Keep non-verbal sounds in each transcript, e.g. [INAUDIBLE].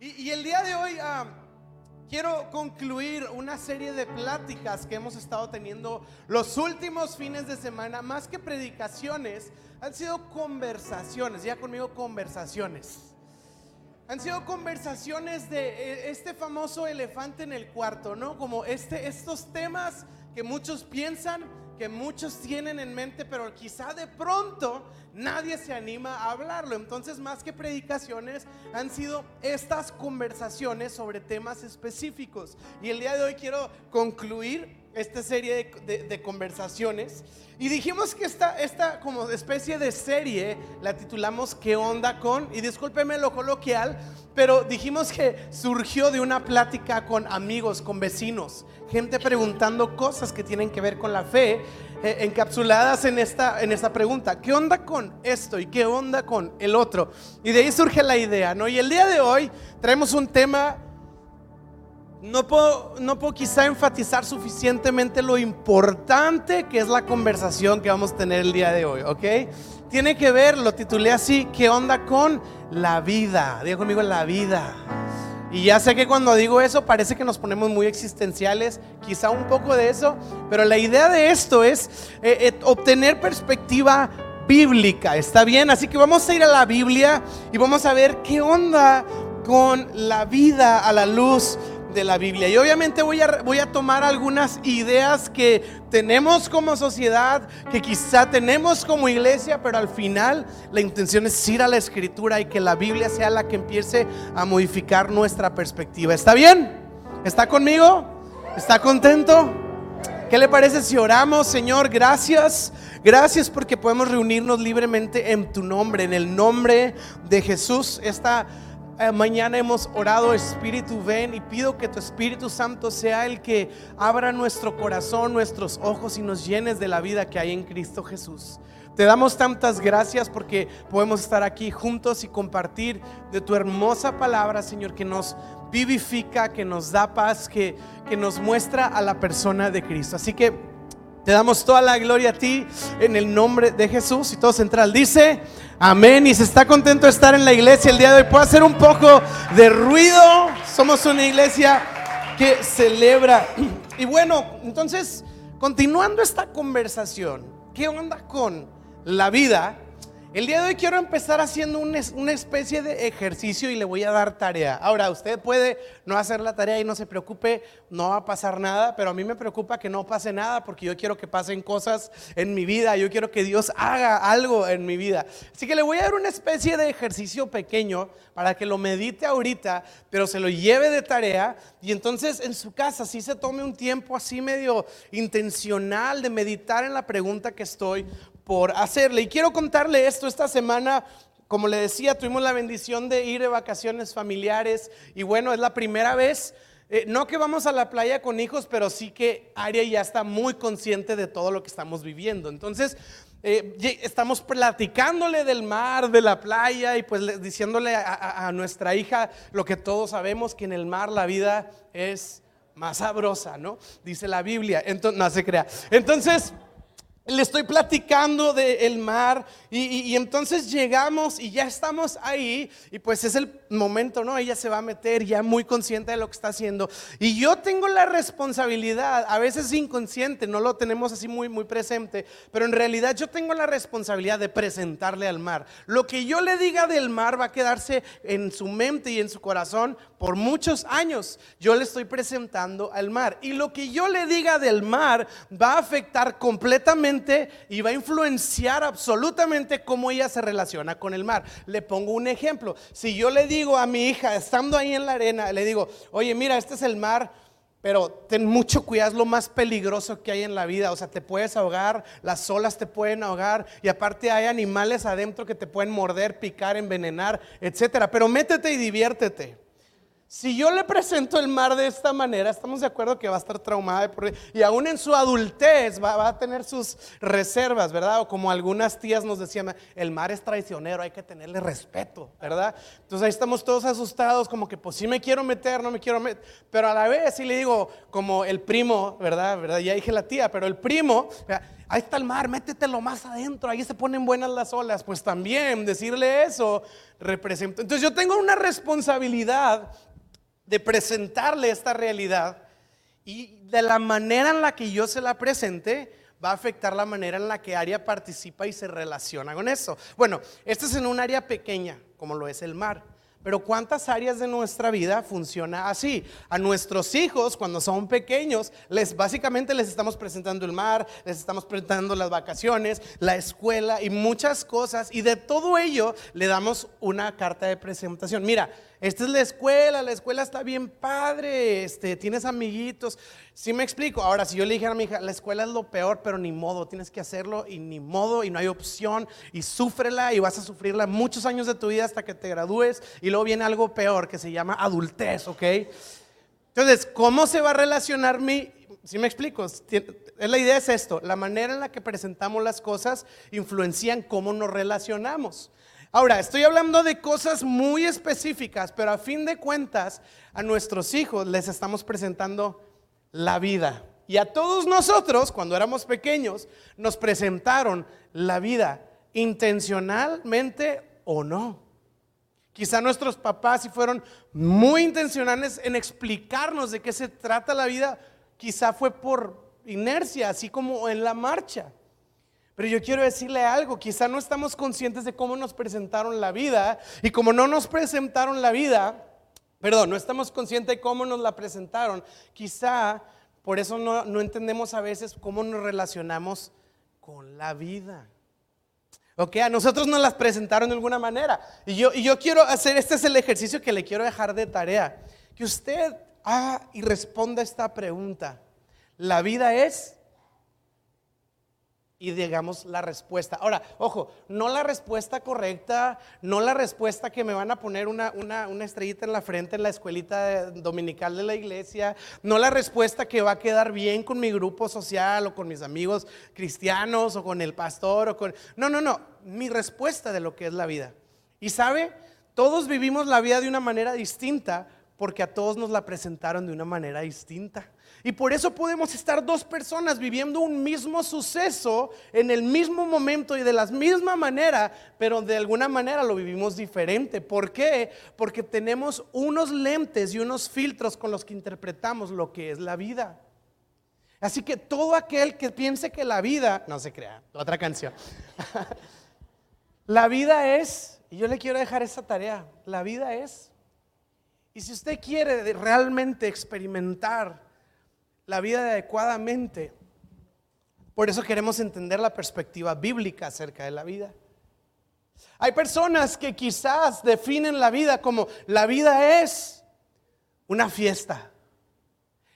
Y, el día de hoy ah, quiero concluir una serie de pláticas que hemos estado teniendo los últimos fines de semana, más que predicaciones, han sido conversaciones, ya conmigo conversaciones. Han sido conversaciones de eh, este famoso elefante en el cuarto, ¿no? Como este, estos temas que muchos piensan, que muchos tienen en mente, pero quizá de pronto nadie se anima a hablarlo. Entonces, más que predicaciones, han sido estas conversaciones sobre temas específicos. Y el día de hoy quiero concluir esta serie de, conversaciones. Y dijimos que esta, esta como especie de serie la titulamos ¿Qué onda con? Y discúlpeme lo coloquial, pero dijimos que surgió de una plática con amigos, con vecinos, gente preguntando cosas que tienen que ver con la fe, eh, encapsuladas en esta, en esta pregunta, ¿qué onda con esto y qué onda con el otro? Y de ahí surge la idea, ¿no? Y el día de hoy traemos un tema no puedo, no puedo quizá enfatizar suficientemente lo importante que es la conversación que vamos a tener el día de hoy, ¿ok? Tiene que ver, lo titulé así, ¿qué onda con la vida? Diga conmigo la vida. Y ya sé que cuando digo eso parece que nos ponemos muy existenciales, quizá un poco de eso, pero la idea de esto es eh, eh, obtener perspectiva bíblica, ¿está bien? Así que vamos a ir a la Biblia y vamos a ver qué onda con la vida a la luz de la Biblia. Y obviamente voy a, voy a tomar algunas ideas que tenemos como sociedad, que quizá tenemos como iglesia, pero al final la intención es ir a la escritura y que la Biblia sea la que empiece a modificar nuestra perspectiva. ¿Está bien? ¿Está conmigo? ¿Está contento? ¿Qué le parece si oramos, Señor? Gracias. Gracias porque podemos reunirnos libremente en tu nombre, en el nombre de Jesús. Esta eh, mañana hemos orado, Espíritu, ven y pido que tu Espíritu Santo sea el que abra nuestro corazón, nuestros ojos y nos llenes de la vida que hay en Cristo Jesús. Te damos tantas gracias porque podemos estar aquí juntos y compartir de tu hermosa palabra, Señor, que nos vivifica, que nos da paz, que, que nos muestra a la persona de Cristo. Así que te damos toda la gloria a ti en el nombre de Jesús. Y todo central dice, amén. Y se está contento de estar en la iglesia el día de hoy. Puede hacer un poco de ruido. Somos una iglesia que celebra. Y bueno, entonces, continuando esta conversación, ¿qué onda con la vida? El día de hoy quiero empezar haciendo una especie de ejercicio y le voy a dar tarea. Ahora, usted puede no hacer la tarea y no se preocupe, no va a pasar nada, pero a mí me preocupa que no pase nada porque yo quiero que pasen cosas en mi vida, yo quiero que Dios haga algo en mi vida. Así que le voy a dar una especie de ejercicio pequeño para que lo medite ahorita, pero se lo lleve de tarea y entonces en su casa sí se tome un tiempo así medio intencional de meditar en la pregunta que estoy por hacerle. Y quiero contarle esto esta semana. Como le decía, tuvimos la bendición de ir de vacaciones familiares y bueno, es la primera vez, eh, no que vamos a la playa con hijos, pero sí que Aria ya está muy consciente de todo lo que estamos viviendo. Entonces, eh, estamos platicándole del mar, de la playa y pues diciéndole a, nuestra hija lo que todos sabemos, que en el mar la vida es más sabrosa, ¿no? Dice la Biblia. Entonces, no se crea. Entonces le estoy platicando del mar y, entonces llegamos y ya estamos ahí y pues es el momento, ¿no? Ella se va a meter ya muy consciente de lo que está haciendo y yo tengo la responsabilidad, a veces inconsciente, no lo tenemos así muy, muy presente, pero en realidad yo tengo la responsabilidad de presentarle al mar. Lo que yo le diga del mar va a quedarse en su mente y en su corazón por muchos años. Yo le estoy presentando al mar y lo que yo le diga del mar va a afectar completamente y va a influenciar absolutamente cómo ella se relaciona con el mar. Le pongo un ejemplo. Si yo le digo a mi hija, estando ahí en la arena, le digo, oye, mira, este es el mar. Pero ten mucho cuidado, es lo más peligroso que hay en la vida. O sea, te puedes ahogar, las olas te pueden ahogar y aparte hay animales adentro que te pueden morder, picar, envenenar, etcétera. Pero métete y diviértete. Si yo le presento el mar de esta manera, estamos de acuerdo que va a estar traumada y aún en su adultez va, a tener sus reservas, ¿verdad? O como algunas tías nos decían, el mar es traicionero, hay que tenerle respeto, ¿verdad? Entonces ahí estamos todos asustados, como que pues sí me quiero meter, no me quiero meter, pero a la vez sí le digo, como el primo, ¿verdad? ¿verdad? Ya dije la tía, pero el primo, ahí está el mar, métetelo más adentro, ahí se ponen buenas las olas. Pues también decirle eso represento. Entonces yo tengo una responsabilidad de presentarle esta realidad y de la manera en la que yo se la presente va a afectar la manera en la que Aria participa y se relaciona con eso. Bueno, esto es en un área pequeña, como lo es el mar. Pero ¿cuántas áreas de nuestra vida funciona así? A nuestros hijos, cuando son pequeños, les básicamente les estamos presentando el mar, les estamos presentando las vacaciones, la escuela y muchas cosas. Y de todo ello le damos una carta de presentación. Mira, esta es la escuela, la escuela está bien padre, este, tienes amiguitos. Si me explico, ahora si yo le dijera a mi hija, la escuela es lo peor, pero ni modo, tienes que hacerlo y ni modo y no hay opción y súfrela y vas a sufrirla muchos años de tu vida hasta que te gradúes y luego viene algo peor que se llama adultez, ¿ok? Entonces, ¿cómo se va a relacionar mi... Si me explico, la idea es esto, la manera en la que presentamos las cosas influencian cómo nos relacionamos. Ahora, estoy hablando de cosas muy específicas, pero a fin de cuentas, a nuestros hijos les estamos presentando la vida. Y a todos nosotros, cuando éramos pequeños, nos presentaron la vida, intencionalmente o no. Quizá nuestros papás, si fueron muy intencionales en explicarnos de qué se trata la vida, quizá fue por inercia, así como en la marcha. Pero yo quiero decirle algo, quizá no estamos conscientes de cómo nos presentaron la vida y como no nos presentaron la vida, perdón, no estamos conscientes de cómo nos la presentaron, quizá por eso no, no entendemos a veces cómo nos relacionamos con la vida. Ok, a nosotros nos las presentaron de alguna manera. Y yo, y yo quiero hacer, este es el ejercicio que le quiero dejar de tarea. Que usted haga y responda esta pregunta. ¿La vida es? Y digamos la respuesta. Ahora, ojo, no la respuesta correcta, no la respuesta que me van a poner una, una, estrellita en la frente en la escuelita dominical de la iglesia, no la respuesta que va a quedar bien con mi grupo social o con mis amigos cristianos o con el pastor o con... No, no, no, mi respuesta de lo que es la vida. Y sabe, todos vivimos la vida de una manera distinta porque a todos nos la presentaron de una manera distinta. Y por eso podemos estar dos personas viviendo un mismo suceso en el mismo momento y de la misma manera, pero de alguna manera lo vivimos diferente. ¿Por qué? Porque tenemos unos lentes y unos filtros con los que interpretamos lo que es la vida. Así que todo aquel que piense que la vida, no se crea, otra canción. [LAUGHS] la vida es, y yo le quiero dejar esa tarea, la vida es. Y si usted quiere realmente experimentar la vida adecuadamente. Por eso queremos entender la perspectiva bíblica acerca de la vida. Hay personas que quizás definen la vida como la vida es una fiesta.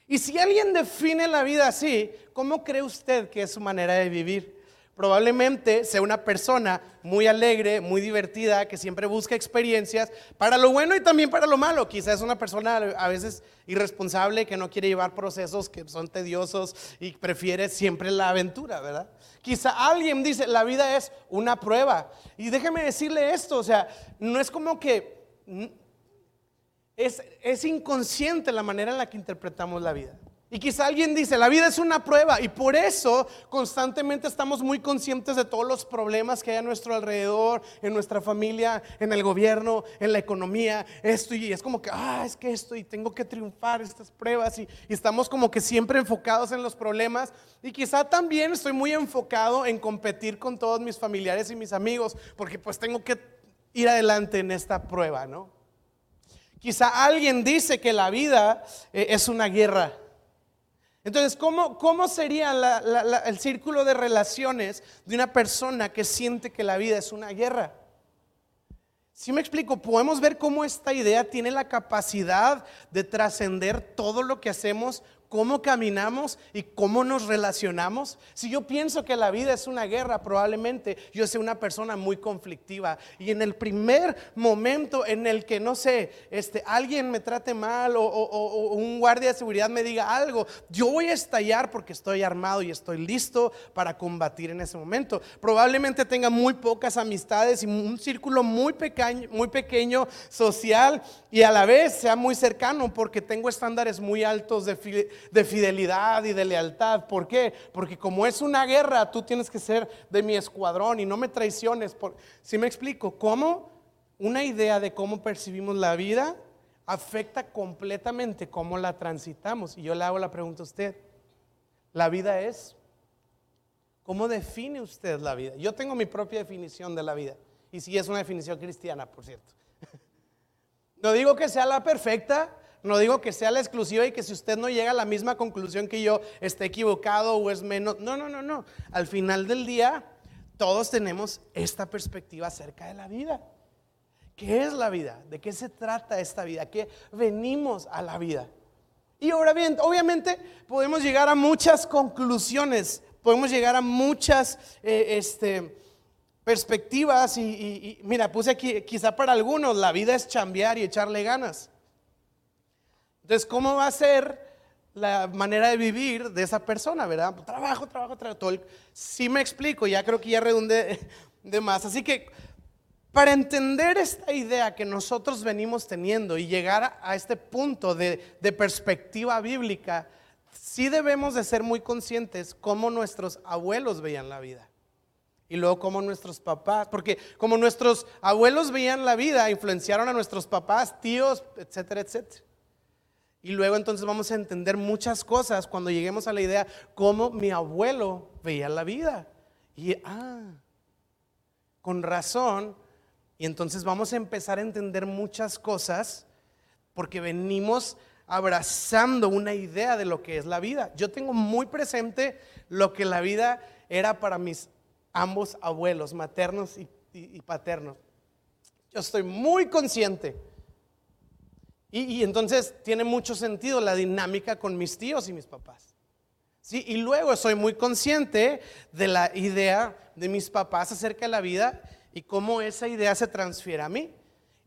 Y si alguien define la vida así, ¿cómo cree usted que es su manera de vivir? Probablemente sea una persona muy alegre, muy divertida, que siempre busca experiencias para lo bueno y también para lo malo. Quizás es una persona a veces irresponsable que no quiere llevar procesos que son tediosos y prefiere siempre la aventura, ¿verdad? Quizá alguien dice, la vida es una prueba. Y déjeme decirle esto, o sea, no es como que es, es inconsciente la manera en la que interpretamos la vida. Y quizá alguien dice, la vida es una prueba y por eso constantemente estamos muy conscientes de todos los problemas que hay a nuestro alrededor, en nuestra familia, en el gobierno, en la economía, esto. Y es como que, ah, es que esto y tengo que triunfar estas pruebas y, estamos como que siempre enfocados en los problemas. Y quizá también estoy muy enfocado en competir con todos mis familiares y mis amigos porque pues tengo que ir adelante en esta prueba, ¿no? Quizá alguien dice que la vida eh, es una guerra entonces, ¿cómo, cómo sería el círculo de relaciones de una persona que siente que la vida es una guerra? Si me explico, podemos ver cómo esta idea tiene la capacidad de trascender todo lo que hacemos cómo caminamos y cómo nos relacionamos. Si yo pienso que la vida es una guerra, probablemente yo sea una persona muy conflictiva. Y en el primer momento en el que, no sé, este, alguien me trate mal o, o un guardia de seguridad me diga algo, yo voy a estallar porque estoy armado y estoy listo para combatir en ese momento. Probablemente tenga muy pocas amistades y un círculo muy pequeño, muy pequeño social y a la vez sea muy cercano porque tengo estándares muy altos de de fidelidad y de lealtad. ¿Por qué? Porque como es una guerra, tú tienes que ser de mi escuadrón y no me traiciones. si me explico, ¿cómo? una idea de cómo percibimos la vida afecta completamente cómo la transitamos. Y yo le hago la pregunta a usted, ¿la vida es? ¿Cómo define usted la vida? Yo tengo mi propia definición de la vida. Y sí es una definición cristiana, por cierto. [LAUGHS] No digo que sea la perfecta, no digo que sea la exclusiva y que si usted no llega a la misma conclusión que yo, esté equivocado o es menos. No, no, no, no. Al final del día, todos tenemos esta perspectiva acerca de la vida. ¿Qué es la vida? ¿De qué se trata esta vida? ¿Qué venimos a la vida? Y ahora bien, obviamente podemos llegar a muchas conclusiones, podemos llegar a muchas eh, este, perspectivas y, mira, puse aquí, quizá para algunos la vida es chambear y echarle ganas. Entonces, ¿cómo va a ser la manera de vivir de esa persona, verdad? Trabajo, trabajo, trabajo. Si me explico, ya creo que ya redundé [LAUGHS] de más. Así que para entender esta idea que nosotros venimos teniendo y llegar a este punto de, perspectiva bíblica, sí debemos de ser muy conscientes cómo nuestros abuelos veían la vida. Y luego cómo nuestros papás, porque como nuestros abuelos veían la vida, influenciaron a nuestros papás, tíos, etcétera, etcétera. Y luego entonces vamos a entender muchas cosas cuando lleguemos a la idea cómo mi abuelo veía la vida. Y, ah, con razón, y entonces vamos a empezar a entender muchas cosas porque venimos abrazando una idea de lo que es la vida. Yo tengo muy presente lo que la vida era para mis ambos abuelos, maternos y, paternos. Yo estoy muy consciente. Y, entonces tiene mucho sentido la dinámica con mis tíos y mis papás. ¿Sí? Y luego soy muy consciente de la idea de mis papás acerca de la vida y cómo esa idea se transfiere a mí.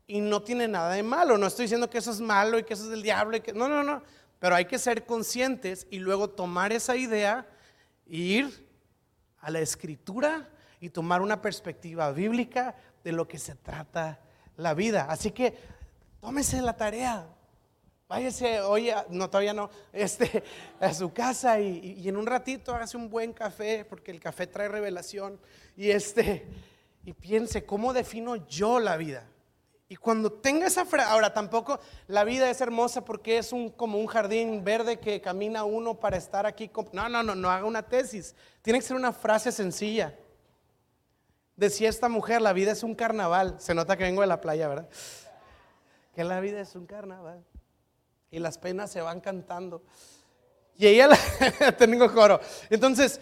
Y no tiene nada de malo, no estoy diciendo que eso es malo y que eso es del diablo, no, no, no, pero hay que ser conscientes y luego tomar esa idea e ir a la escritura y tomar una perspectiva bíblica de lo que se trata la vida. Así que tómese la tarea, váyase, oye, no, todavía no, este, a su casa y, y en un ratito hágase un buen café, porque el café trae revelación. Y este, y piense, ¿cómo defino yo la vida? Y cuando tenga esa frase, ahora tampoco la vida es hermosa porque es un, como un jardín verde que camina uno para estar aquí. No, no, no, no haga una tesis. Tiene que ser una frase sencilla. Decía esta mujer, la vida es un carnaval. Se nota que vengo de la playa, ¿verdad? Que la vida es un carnaval. Y las penas se van cantando. Y ella, la, [LAUGHS] tengo coro. Entonces,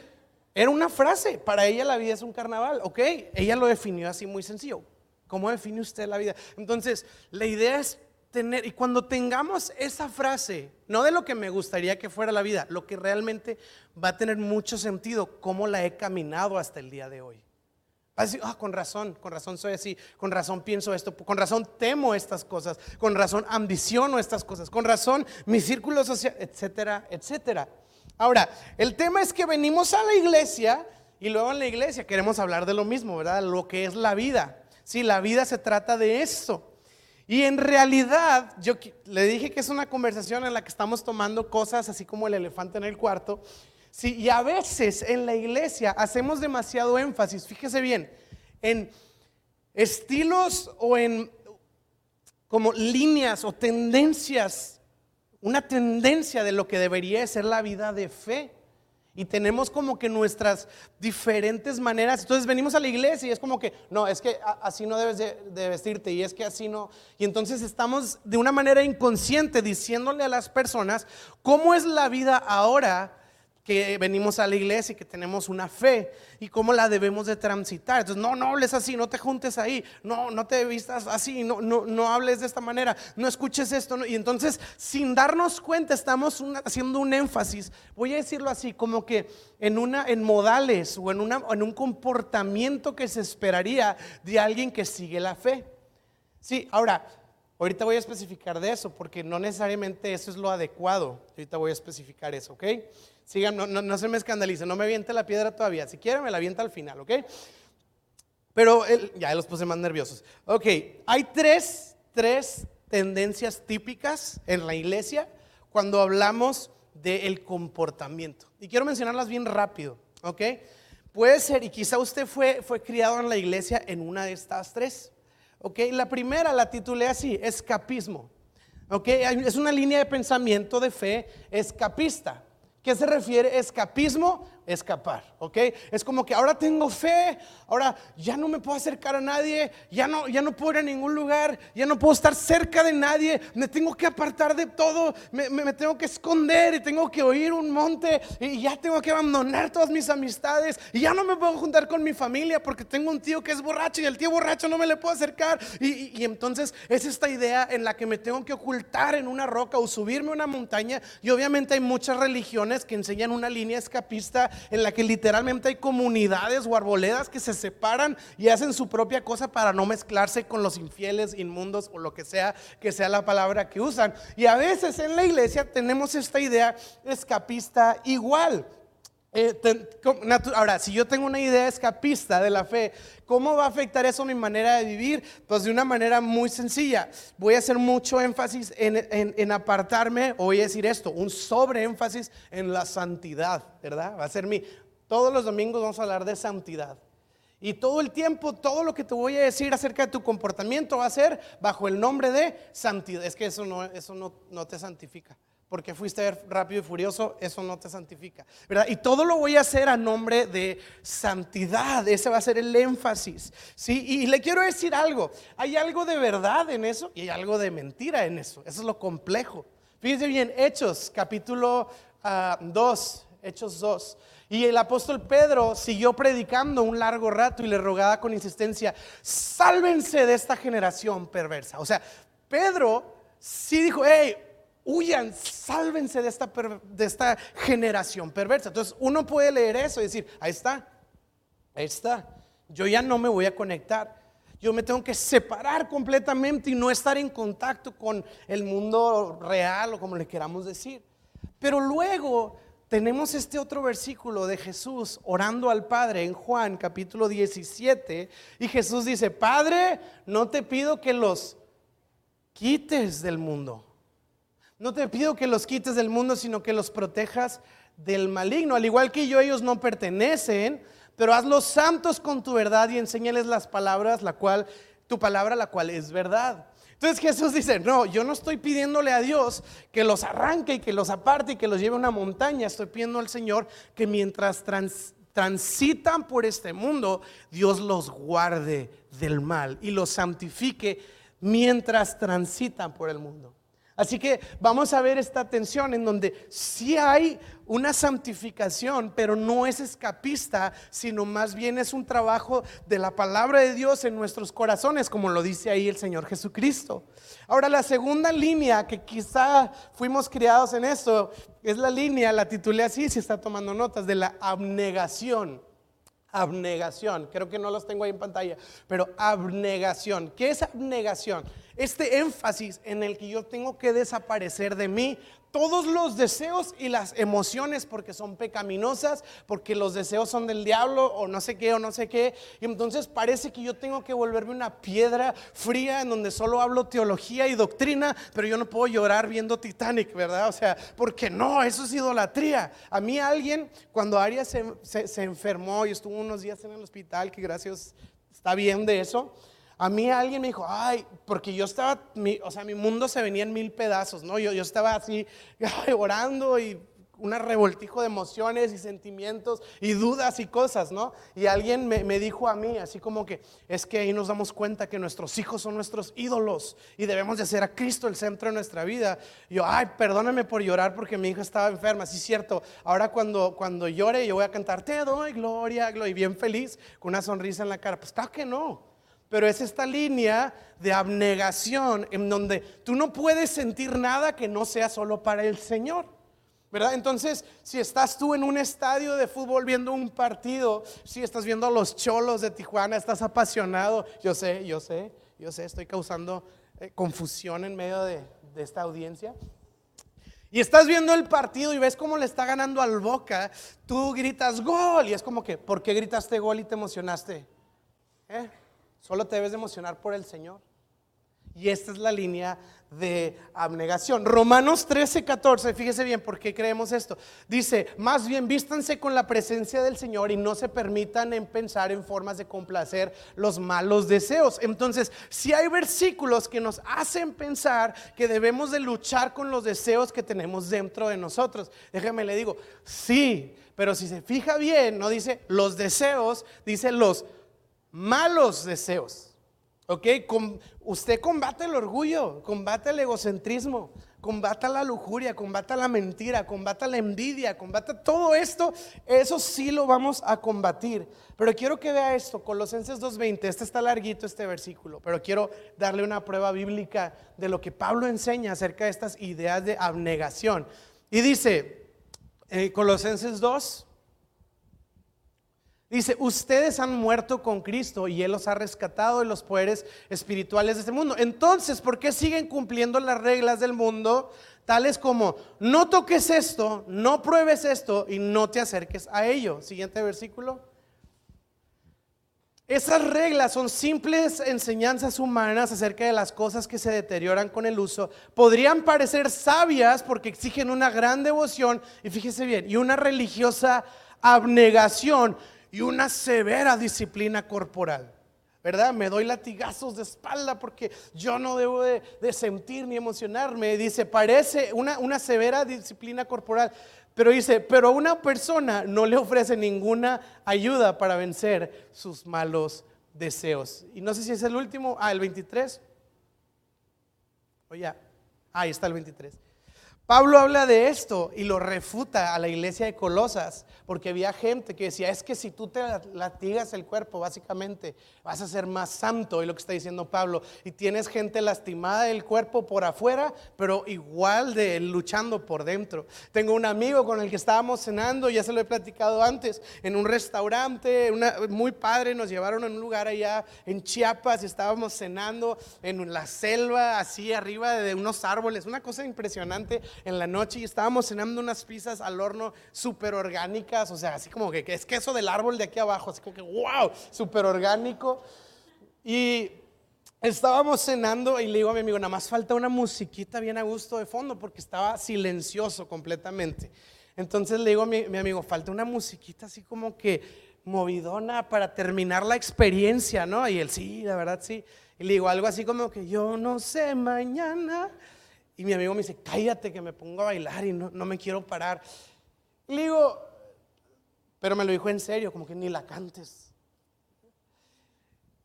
era una frase, para ella la vida es un carnaval, ¿ok? Ella lo definió así muy sencillo. ¿Cómo define usted la vida? Entonces, la idea es tener, y cuando tengamos esa frase, no de lo que me gustaría que fuera la vida, lo que realmente va a tener mucho sentido, cómo la he caminado hasta el día de hoy. Va a decir, ah, con razón, con razón soy así, con razón pienso esto, con razón temo estas cosas, con razón ambiciono estas cosas, con razón mi círculo social, etcétera, etcétera. Ahora, el tema es que venimos a la iglesia y luego en la iglesia queremos hablar de lo mismo, ¿verdad? Lo que es la vida. Sí, la vida se trata de eso. Y en realidad, yo le dije que es una conversación en la que estamos tomando cosas así como el elefante en el cuarto. Sí, y a veces en la iglesia hacemos demasiado énfasis, fíjese bien, en estilos o en como líneas o tendencias una tendencia de lo que debería ser la vida de fe. Y tenemos como que nuestras diferentes maneras. Entonces venimos a la iglesia y es como que, no, es que así no debes de, vestirte y es que así no. Y entonces estamos de una manera inconsciente diciéndole a las personas cómo es la vida ahora que venimos a la iglesia y que tenemos una fe y cómo la debemos de transitar. Entonces, no, no hables así, no te juntes ahí, no, no te vistas así, no, no, no hables de esta manera, no escuches esto. Y entonces, sin darnos cuenta, estamos haciendo un énfasis, voy a decirlo así, como que en, una, en modales o en, una, en un comportamiento que se esperaría de alguien que sigue la fe. Sí, ahora, ahorita voy a especificar de eso, porque no necesariamente eso es lo adecuado. Ahorita voy a especificar eso, ¿ok? Sigan, no, se me escandalice, no me aviente la piedra todavía. Si quiere, me la avienta al final, ¿ok? Pero ya los puse más nerviosos. Ok, hay tres, tres tendencias típicas en la iglesia cuando hablamos del comportamiento. Y quiero mencionarlas bien rápido, ¿ok? Puede ser, y quizá usted fue, fue criado en la iglesia en una de estas tres. ¿Ok? La primera la titulé así, escapismo. ¿ok? Es una línea de pensamiento de fe escapista. ¿Qué se refiere escapismo? Escapar, ¿ok? Es como que ahora tengo fe, ahora ya no me puedo acercar a nadie, ya no, ya no puedo ir a ningún lugar, ya no puedo estar cerca de nadie, me tengo que apartar de todo, me, tengo que esconder y tengo que oír un monte y ya tengo que abandonar todas mis amistades y ya no me puedo juntar con mi familia porque tengo un tío que es borracho y el tío borracho no me le puedo acercar y, y entonces es esta idea en la que me tengo que ocultar en una roca o subirme a una montaña y obviamente hay muchas religiones que enseñan una línea escapista en la que literalmente hay comunidades o arboledas que se separan y hacen su propia cosa para no mezclarse con los infieles, inmundos o lo que sea que sea la palabra que usan. Y a veces en la iglesia tenemos esta idea escapista igual. Eh, ahora, si yo tengo una idea escapista de la fe, ¿cómo va a afectar eso mi manera de vivir? Pues de una manera muy sencilla. Voy a hacer mucho énfasis en, apartarme, o voy a decir esto, un sobreénfasis en la santidad, ¿verdad? Va a ser mi, todos los domingos vamos a hablar de santidad. Y todo el tiempo, todo lo que te voy a decir acerca de tu comportamiento va a ser bajo el nombre de santidad. Es que eso no, eso no, no te santifica porque fuiste rápido y furioso, eso no te santifica, ¿verdad? Y todo lo voy a hacer a nombre de santidad, ese va a ser el énfasis, ¿sí? Y, le quiero decir algo, hay algo de verdad en eso y hay algo de mentira en eso, eso es lo complejo. Fíjense bien, Hechos, capítulo 2, ah, Hechos 2. Y el apóstol Pedro siguió predicando un largo rato y le rogaba con insistencia, sálvense de esta generación perversa. O sea, Pedro sí dijo, hey, huyan, sálvense de esta, de esta generación perversa. Entonces uno puede leer eso y decir, ahí está, ahí está, yo ya no me voy a conectar. Yo me tengo que separar completamente y no estar en contacto con el mundo real o como le queramos decir. Pero luego tenemos este otro versículo de Jesús orando al Padre en Juan capítulo 17 y Jesús dice, Padre, no te pido que los quites del mundo no te pido que los quites del mundo, sino que los protejas del maligno. Al igual que yo, ellos no pertenecen, pero hazlos santos con tu verdad y enséñales las palabras, la cual, tu palabra, la cual es verdad. Entonces Jesús dice, no, yo no estoy pidiéndole a Dios que los arranque y que los aparte y que los lleve a una montaña. Estoy pidiendo al Señor que mientras transitan por este mundo, Dios los guarde del mal y los santifique mientras transitan por el mundo. Así que vamos a ver esta tensión en donde sí hay una santificación, pero no es escapista, sino más bien es un trabajo de la palabra de Dios en nuestros corazones, como lo dice ahí el Señor Jesucristo. Ahora, la segunda línea que quizá fuimos criados en esto es la línea, la titulé así, si está tomando notas, de la abnegación abnegación. Creo que no los tengo ahí en pantalla, pero abnegación. ¿Qué es abnegación? Este énfasis en el que yo tengo que desaparecer de mí todos los deseos y las emociones porque son pecaminosas, porque los deseos son del diablo o no sé qué o no sé qué. Y entonces parece que yo tengo que volverme una piedra fría en donde solo hablo teología y doctrina, pero yo no puedo llorar viendo Titanic, ¿verdad? O sea, porque no, eso es idolatría. A mí alguien, cuando Arias se, se enfermó y estuvo unos días en el hospital, que gracias está bien de eso. A mí alguien me dijo, ay, porque yo estaba, o sea, mi mundo se venía en mil pedazos, ¿no? Yo, yo estaba así [LAUGHS] orando y un revoltijo de emociones y sentimientos y dudas y cosas, ¿no? Y alguien me, me, dijo a mí, así como que es que ahí nos damos cuenta que nuestros hijos son nuestros ídolos y debemos de hacer a Cristo el centro de nuestra vida. Y yo, ay, perdóname por llorar porque mi hija estaba enferma, sí es cierto. Ahora cuando, cuando llore yo voy a cantar, te doy gloria, gloria, y bien feliz, con una sonrisa en la cara. Pues claro que no pero es esta línea de abnegación en donde tú no puedes sentir nada que no sea solo para el Señor. ¿Verdad? Entonces, si estás tú en un estadio de fútbol viendo un partido, si estás viendo a los cholos de Tijuana, estás apasionado, yo sé, yo sé, yo sé, estoy causando eh, confusión en medio de, de esta audiencia. Y estás viendo el partido y ves cómo le está ganando al Boca, tú gritas gol y es como que, ¿por qué gritaste gol y te emocionaste? ¿Eh? Solo te debes de emocionar por el Señor. Y esta es la línea de abnegación. Romanos 13, 14, fíjese bien por qué creemos esto. Dice, más bien vístanse con la presencia del Señor y no se permitan en pensar en formas de complacer los malos deseos. Entonces, si hay versículos que nos hacen pensar que debemos de luchar con los deseos que tenemos dentro de nosotros. Déjeme le digo, sí, pero si se fija bien, no dice los deseos, dice los malos deseos. ¿Ok? usted combate el orgullo, combate el egocentrismo, combata la lujuria, combata la mentira, combata la envidia, combata todo esto. Eso sí lo vamos a combatir. Pero quiero que vea esto, Colosenses 2.20, este está larguito este versículo, pero quiero darle una prueba bíblica de lo que Pablo enseña acerca de estas ideas de abnegación. Y dice, eh, Colosenses 2, Dice, ustedes han muerto con Cristo y Él los ha rescatado de los poderes espirituales de este mundo. Entonces, ¿por qué siguen cumpliendo las reglas del mundo? Tales como, no toques esto, no pruebes esto y no te acerques a ello. Siguiente versículo. Esas reglas son simples enseñanzas humanas acerca de las cosas que se deterioran con el uso. Podrían parecer sabias porque exigen una gran devoción y fíjese bien, y una religiosa abnegación y una severa disciplina corporal. ¿Verdad? Me doy latigazos de espalda porque yo no debo de, sentir ni emocionarme. Dice, parece una, una severa disciplina corporal. Pero dice, pero a una persona no le ofrece ninguna ayuda para vencer sus malos deseos. Y no sé si es el último, ah, el 23. Oye, ahí está el 23. Pablo habla de esto y lo refuta a la iglesia de Colosas, porque había gente que decía, es que si tú te latigas el cuerpo, básicamente vas a ser más santo, y lo que está diciendo Pablo, y tienes gente lastimada del cuerpo por afuera, pero igual de luchando por dentro. Tengo un amigo con el que estábamos cenando, ya se lo he platicado antes, en un restaurante, muy padre, nos llevaron en un lugar allá en Chiapas y estábamos cenando en la selva, así arriba de unos árboles, una cosa impresionante en la noche y estábamos cenando unas pizzas al horno súper orgánicas, o sea, así como que, es queso del árbol de aquí abajo, así como que, wow, súper orgánico. Y estábamos cenando y le digo a mi amigo, nada más falta una musiquita bien a gusto de fondo porque estaba silencioso completamente. Entonces le digo a mi, mi amigo, falta una musiquita así como que movidona para terminar la experiencia, ¿no? Y él, sí, la verdad sí. Y le digo algo así como que yo no sé mañana y mi amigo me dice, cállate que me pongo a bailar y no, me quiero parar. Le digo, pero me lo dijo en serio, como que ni la cantes.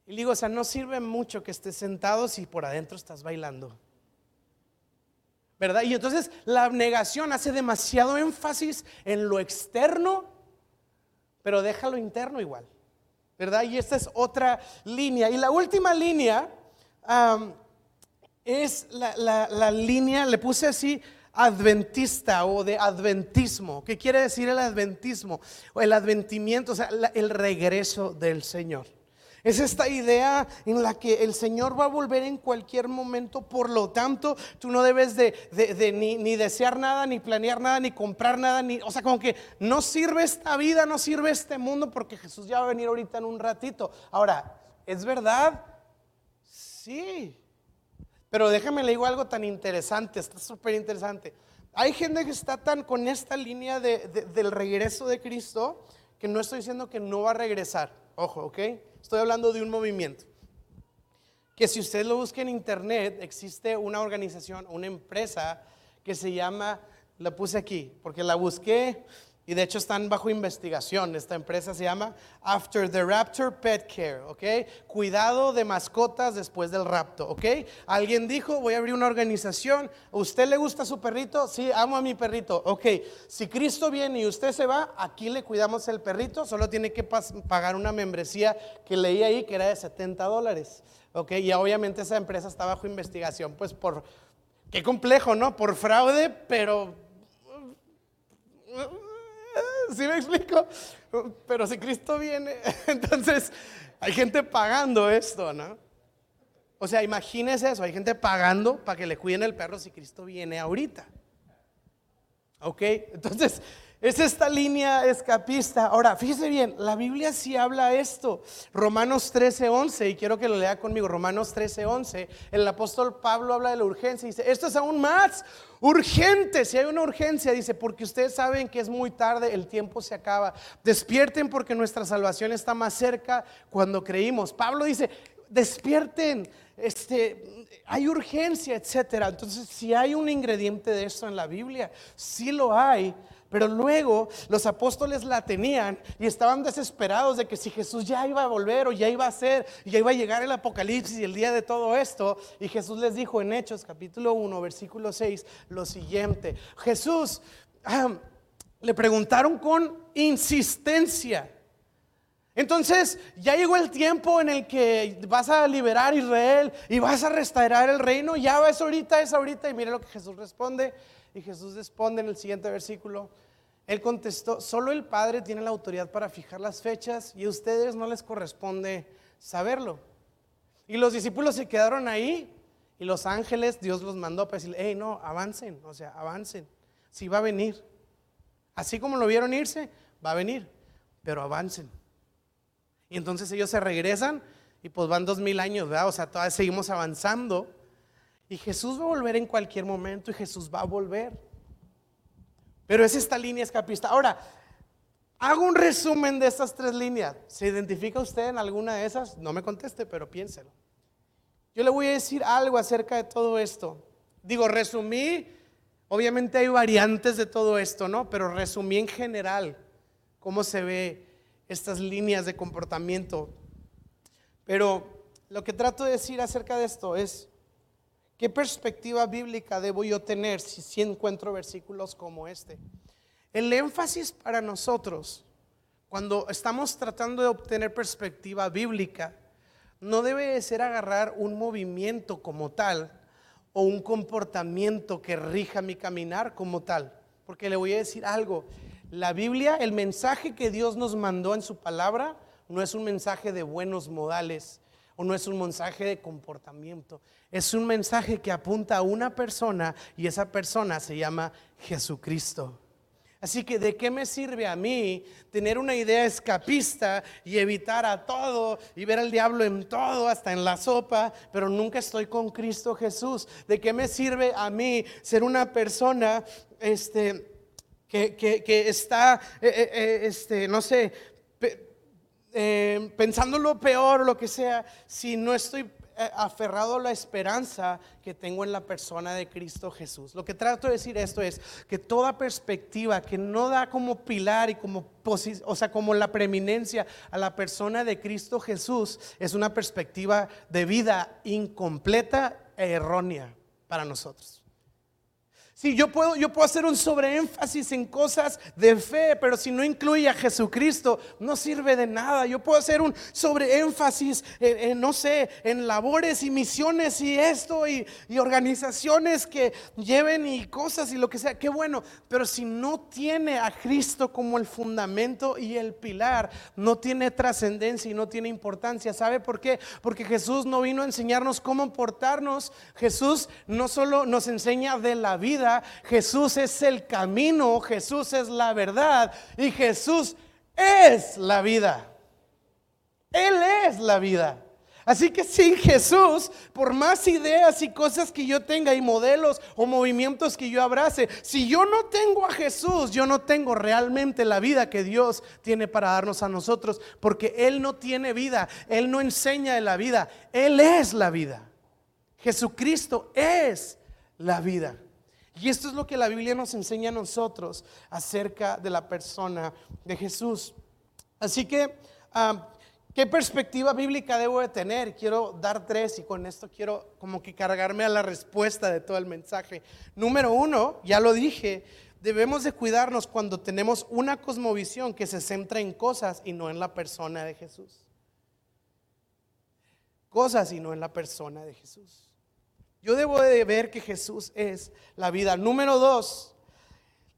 Y le digo, o sea, no sirve mucho que estés sentado si por adentro estás bailando. ¿Verdad? Y entonces la abnegación hace demasiado énfasis en lo externo, pero deja lo interno igual. ¿Verdad? Y esta es otra línea. Y la última línea es la, línea, le puse así, adventista o de adventismo. ¿Qué quiere decir el adventismo? O el adventimiento, o sea, el regreso del Señor. Es esta idea en la que el Señor va a volver en cualquier momento, por lo tanto, tú no debes de, ni, ni, desear nada, ni planear nada, ni comprar nada, ni, o sea, como que no sirve esta vida, no sirve este mundo, porque Jesús ya va a venir ahorita en un ratito. Ahora, ¿es verdad? Sí, pero déjame le digo algo tan interesante, está súper interesante. Hay gente que está tan con esta línea del regreso de Cristo que no estoy diciendo que no va a regresar. Ojo, ¿ok? Estoy hablando de un movimiento. Que si usted lo busca en internet, existe una organización, una empresa que se llama, la puse aquí, porque la busqué y de hecho están bajo investigación. Esta empresa se llama After the Raptor Pet Care, ¿ok? Cuidado de mascotas después del rapto, ¿ok? Alguien dijo, voy a abrir una organización. usted le gusta su perrito? Sí, amo a mi perrito. Ok, si Cristo viene y usted se va, aquí le cuidamos el perrito. Solo tiene que pagar una membresía que leí ahí que era de 70 dólares. Ok, y obviamente esa empresa está bajo investigación. Pues por, qué complejo, ¿no? Por fraude, pero ¿Sí me explico? Pero si Cristo viene, [LAUGHS] entonces hay gente pagando esto, ¿no? O sea, imagínese eso, hay gente pagando para que le cuiden el perro si Cristo viene ahorita. ¿Ok? Entonces, Es esta línea escapista. Ahora, fíjese bien, la Biblia sí habla esto. Romanos 13:11, y quiero que lo lea conmigo. Romanos 13:11. El apóstol Pablo habla de la urgencia y dice, esto es aún más urgente. Si hay una urgencia, dice, porque ustedes saben que es muy tarde, el tiempo se acaba. Despierten porque nuestra salvación está más cerca cuando creímos. Pablo dice, despierten, este, hay urgencia, etcétera. Entonces, si hay un ingrediente de esto en la Biblia, sí lo hay pero luego los apóstoles la tenían y estaban desesperados de que si Jesús ya iba a volver o ya iba a ser, ya iba a llegar el apocalipsis y el día de todo esto. Y Jesús les dijo en Hechos capítulo 1, versículo 6, lo siguiente. Jesús le preguntaron con insistencia. Entonces ya llegó el tiempo en el que vas a liberar Israel y vas a restaurar el reino. Ya es ahorita, es ahorita. Y mire lo que Jesús responde. Y Jesús responde en el siguiente versículo. Él contestó, solo el Padre tiene la autoridad para fijar las fechas y a ustedes no les corresponde saberlo. Y los discípulos se quedaron ahí y los ángeles, Dios los mandó para decir, hey, no, avancen, o sea, avancen. Si va a venir. Así como lo vieron irse, va a venir, pero avancen. Y entonces ellos se regresan y pues van dos mil años, ¿verdad? O sea, todavía seguimos avanzando. Y Jesús va a volver en cualquier momento y Jesús va a volver. Pero es esta línea escapista. Ahora, hago un resumen de estas tres líneas. ¿Se identifica usted en alguna de esas? No me conteste, pero piénselo. Yo le voy a decir algo acerca de todo esto. Digo, resumí, obviamente hay variantes de todo esto, ¿no? Pero resumí en general cómo se ve estas líneas de comportamiento. Pero lo que trato de decir acerca de esto es, ¿Qué perspectiva bíblica debo yo tener si, encuentro versículos como este? El énfasis para nosotros, cuando estamos tratando de obtener perspectiva bíblica, no debe ser agarrar un movimiento como tal o un comportamiento que rija mi caminar como tal. Porque le voy a decir algo, la Biblia, el mensaje que Dios nos mandó en su palabra, no es un mensaje de buenos modales, o no es un mensaje de comportamiento. Es un mensaje que apunta a una persona y esa persona se llama Jesucristo. Así que de qué me sirve a mí tener una idea escapista y evitar a todo y ver al diablo en todo, hasta en la sopa, pero nunca estoy con Cristo Jesús. ¿De qué me sirve a mí ser una persona este, que, está, eh, eh, eh, este, no sé, eh, pensando lo peor lo que sea, si no estoy eh, aferrado a la esperanza que tengo en la persona de Cristo Jesús. Lo que trato de decir esto es que toda perspectiva que no da como pilar y como o sea, como la preeminencia a la persona de Cristo Jesús es una perspectiva de vida incompleta e errónea para nosotros. Sí, yo puedo, yo puedo hacer un sobreénfasis en cosas de fe, pero si no incluye a Jesucristo, no sirve de nada. Yo puedo hacer un sobreénfasis, en, no sé, en labores y misiones y esto y, y, organizaciones que lleven y cosas y lo que sea. Qué bueno, pero si no tiene a Cristo como el fundamento y el pilar, no tiene trascendencia y no tiene importancia. ¿Sabe por qué? Porque Jesús no vino a enseñarnos cómo portarnos. Jesús no solo nos enseña de la vida, Jesús es el camino, Jesús es la verdad y Jesús es la vida. Él es la vida. Así que sin Jesús, por más ideas y cosas que yo tenga y modelos o movimientos que yo abrace, si yo no tengo a Jesús, yo no tengo realmente la vida que Dios tiene para darnos a nosotros, porque Él no tiene vida, Él no enseña de la vida, Él es la vida. Jesucristo es la vida. Y esto es lo que la Biblia nos enseña a nosotros acerca de la persona de Jesús. Así que, ah, ¿qué perspectiva bíblica debo de tener? Quiero dar tres y con esto quiero como que cargarme a la respuesta de todo el mensaje. Número uno, ya lo dije, debemos de cuidarnos cuando tenemos una cosmovisión que se centra en cosas y no en la persona de Jesús. Cosas y no en la persona de Jesús. Yo debo de ver que Jesús es la vida. Número dos,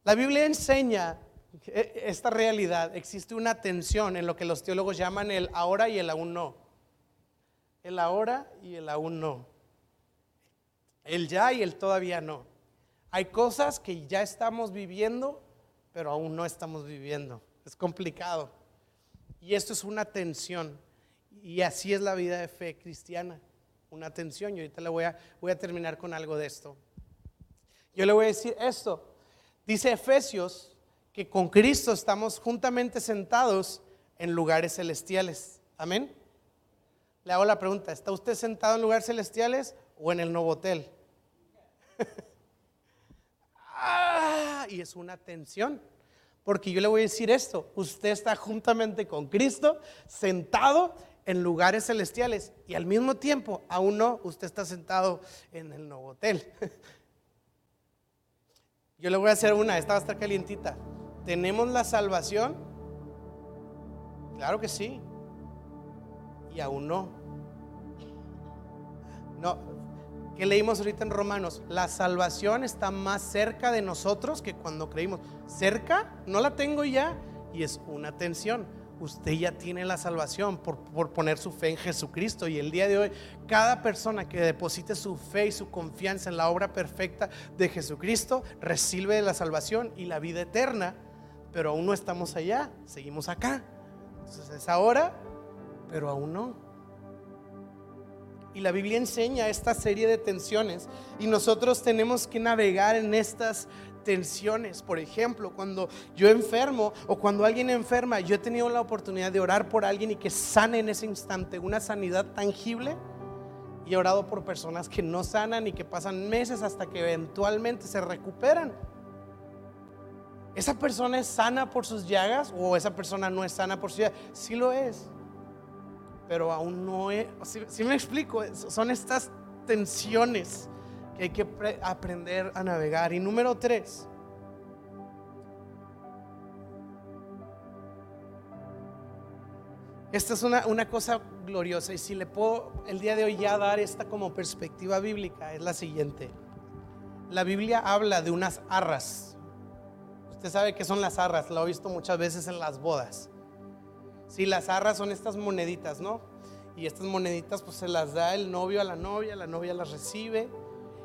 la Biblia enseña esta realidad. Existe una tensión en lo que los teólogos llaman el ahora y el aún no. El ahora y el aún no. El ya y el todavía no. Hay cosas que ya estamos viviendo pero aún no estamos viviendo. Es complicado. Y esto es una tensión. Y así es la vida de fe cristiana. Una tensión. Y ahorita le voy a, voy a terminar con algo de esto. Yo le voy a decir esto. Dice Efesios que con Cristo estamos juntamente sentados en lugares celestiales. Amén. Le hago la pregunta, ¿está usted sentado en lugares celestiales o en el Novotel? [LAUGHS] ah, y es una tensión. Porque yo le voy a decir esto, usted está juntamente con Cristo sentado en lugares celestiales y al mismo tiempo, aún no, usted está sentado en el Novotel. [LAUGHS] Yo le voy a hacer una, esta va a estar calientita. ¿Tenemos la salvación? Claro que sí. Y aún no. No, ¿qué leímos ahorita en Romanos? La salvación está más cerca de nosotros que cuando creímos. Cerca, no la tengo ya y es una tensión usted ya tiene la salvación por, poner su fe en Jesucristo. Y el día de hoy, cada persona que deposite su fe y su confianza en la obra perfecta de Jesucristo, recibe la salvación y la vida eterna. Pero aún no estamos allá, seguimos acá. Entonces es ahora, pero aún no. Y la Biblia enseña esta serie de tensiones y nosotros tenemos que navegar en estas tensiones. Por ejemplo, cuando yo enfermo o cuando alguien enferma, yo he tenido la oportunidad de orar por alguien y que sane en ese instante, una sanidad tangible. Y he orado por personas que no sanan y que pasan meses hasta que eventualmente se recuperan. ¿Esa persona es sana por sus llagas o esa persona no es sana por sus llagas? Sí lo es, pero aún no es. Si, me explico, son estas tensiones hay que aprender a navegar. Y número tres, esta es una, una cosa gloriosa y si le puedo el día de hoy ya dar esta como perspectiva bíblica, es la siguiente. La Biblia habla de unas arras. Usted sabe que son las arras, lo he visto muchas veces en las bodas. Sí, las arras son estas moneditas, ¿no? Y estas moneditas pues se las da el novio a la novia, la novia las recibe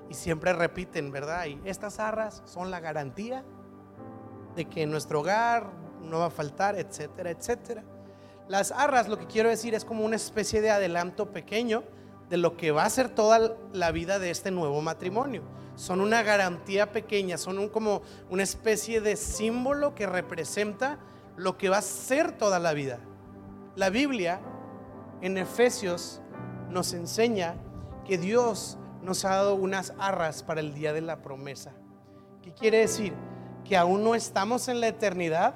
y siempre repiten, ¿verdad? Y estas arras son la garantía de que en nuestro hogar no va a faltar, etcétera, etcétera. Las arras, lo que quiero decir, es como una especie de adelanto pequeño de lo que va a ser toda la vida de este nuevo matrimonio. Son una garantía pequeña, son como una especie de símbolo que representa lo que va a ser toda la vida. La Biblia en Efesios nos enseña que Dios nos ha dado unas arras para el día de la promesa. ¿Qué quiere decir? Que aún no estamos en la eternidad,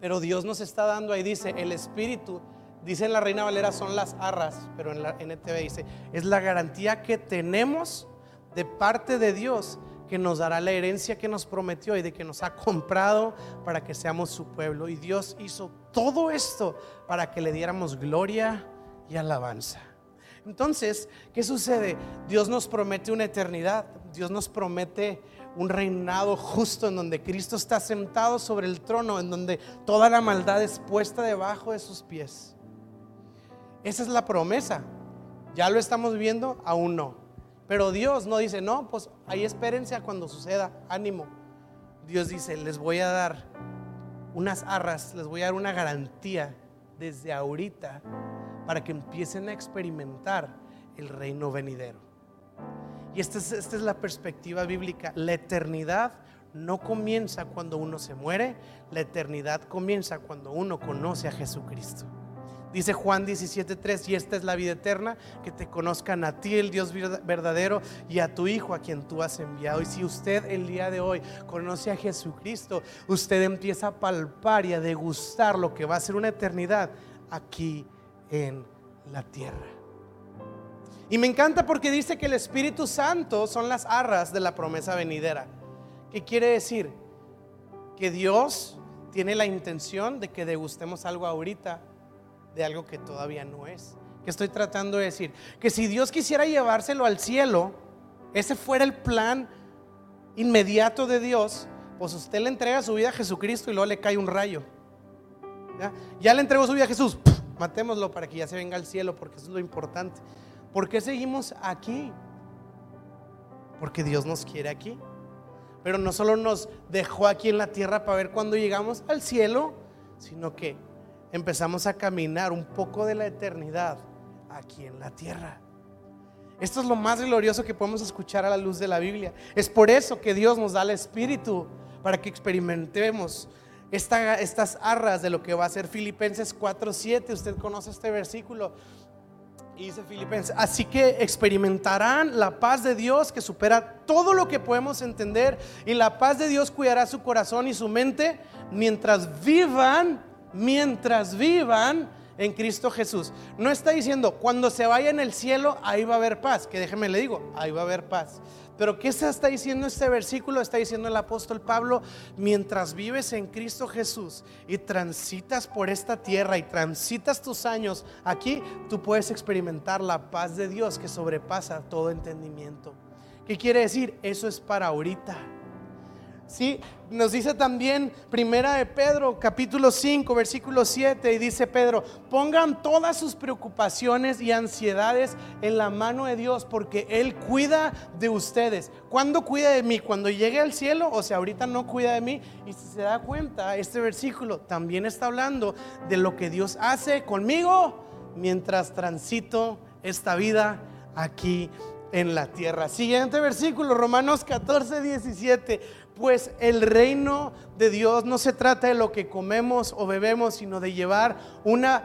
pero Dios nos está dando ahí, dice, el Espíritu, dice en la Reina Valera, son las arras, pero en la NTV dice, es la garantía que tenemos de parte de Dios que nos dará la herencia que nos prometió y de que nos ha comprado para que seamos su pueblo. Y Dios hizo todo esto para que le diéramos gloria y alabanza. Entonces, ¿qué sucede? Dios nos promete una eternidad, Dios nos promete un reinado justo en donde Cristo está sentado sobre el trono, en donde toda la maldad es puesta debajo de sus pies. Esa es la promesa. ¿Ya lo estamos viendo? Aún no. Pero Dios no dice, no, pues ahí espérense a cuando suceda, ánimo. Dios dice, les voy a dar unas arras, les voy a dar una garantía desde ahorita para que empiecen a experimentar el reino venidero. Y esta es, esta es la perspectiva bíblica. La eternidad no comienza cuando uno se muere, la eternidad comienza cuando uno conoce a Jesucristo. Dice Juan 17:3, y esta es la vida eterna, que te conozcan a ti, el Dios verdadero, y a tu Hijo, a quien tú has enviado. Y si usted el día de hoy conoce a Jesucristo, usted empieza a palpar y a degustar lo que va a ser una eternidad aquí en la tierra. Y me encanta porque dice que el Espíritu Santo son las arras de la promesa venidera. ¿Qué quiere decir? Que Dios tiene la intención de que degustemos algo ahorita de algo que todavía no es. Que estoy tratando de decir? Que si Dios quisiera llevárselo al cielo, ese fuera el plan inmediato de Dios, pues usted le entrega su vida a Jesucristo y luego le cae un rayo. Ya, ya le entregó su vida a Jesús matémoslo para que ya se venga al cielo, porque eso es lo importante. ¿Por qué seguimos aquí? Porque Dios nos quiere aquí. Pero no solo nos dejó aquí en la tierra para ver cuando llegamos al cielo, sino que empezamos a caminar un poco de la eternidad aquí en la tierra. Esto es lo más glorioso que podemos escuchar a la luz de la Biblia. Es por eso que Dios nos da el Espíritu, para que experimentemos estas arras de lo que va a ser Filipenses 4:7. Usted conoce este versículo. Y dice Filipenses, así que experimentarán la paz de Dios que supera todo lo que podemos entender y la paz de Dios cuidará su corazón y su mente mientras vivan, mientras vivan en Cristo Jesús. No está diciendo, cuando se vaya en el cielo, ahí va a haber paz, que déjeme le digo, ahí va a haber paz. Pero ¿qué se está diciendo este versículo? Está diciendo el apóstol Pablo, mientras vives en Cristo Jesús y transitas por esta tierra y transitas tus años aquí, tú puedes experimentar la paz de Dios que sobrepasa todo entendimiento. ¿Qué quiere decir? Eso es para ahorita. Sí, nos dice también Primera de Pedro, capítulo 5, versículo 7, y dice Pedro, pongan todas sus preocupaciones y ansiedades en la mano de Dios, porque Él cuida de ustedes. ¿Cuándo cuida de mí? Cuando llegue al cielo, o sea, ahorita no cuida de mí. Y si se da cuenta, este versículo también está hablando de lo que Dios hace conmigo mientras transito esta vida aquí en la tierra. Siguiente versículo, Romanos 14, 17 pues el reino de Dios no se trata de lo que comemos o bebemos, sino de llevar una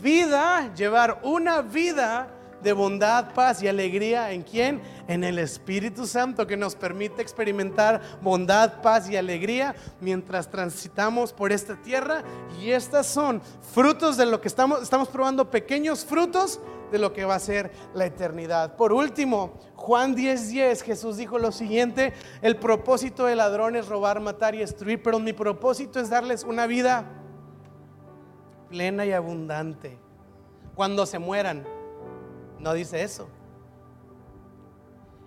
vida, llevar una vida de bondad, paz y alegría en quién? En el Espíritu Santo que nos permite experimentar bondad, paz y alegría mientras transitamos por esta tierra. Y estas son frutos de lo que estamos, estamos probando, pequeños frutos de lo que va a ser la eternidad. Por último, Juan 10:10, 10, Jesús dijo lo siguiente, el propósito del ladrón es robar, matar y destruir, pero mi propósito es darles una vida plena y abundante. Cuando se mueran, no dice eso.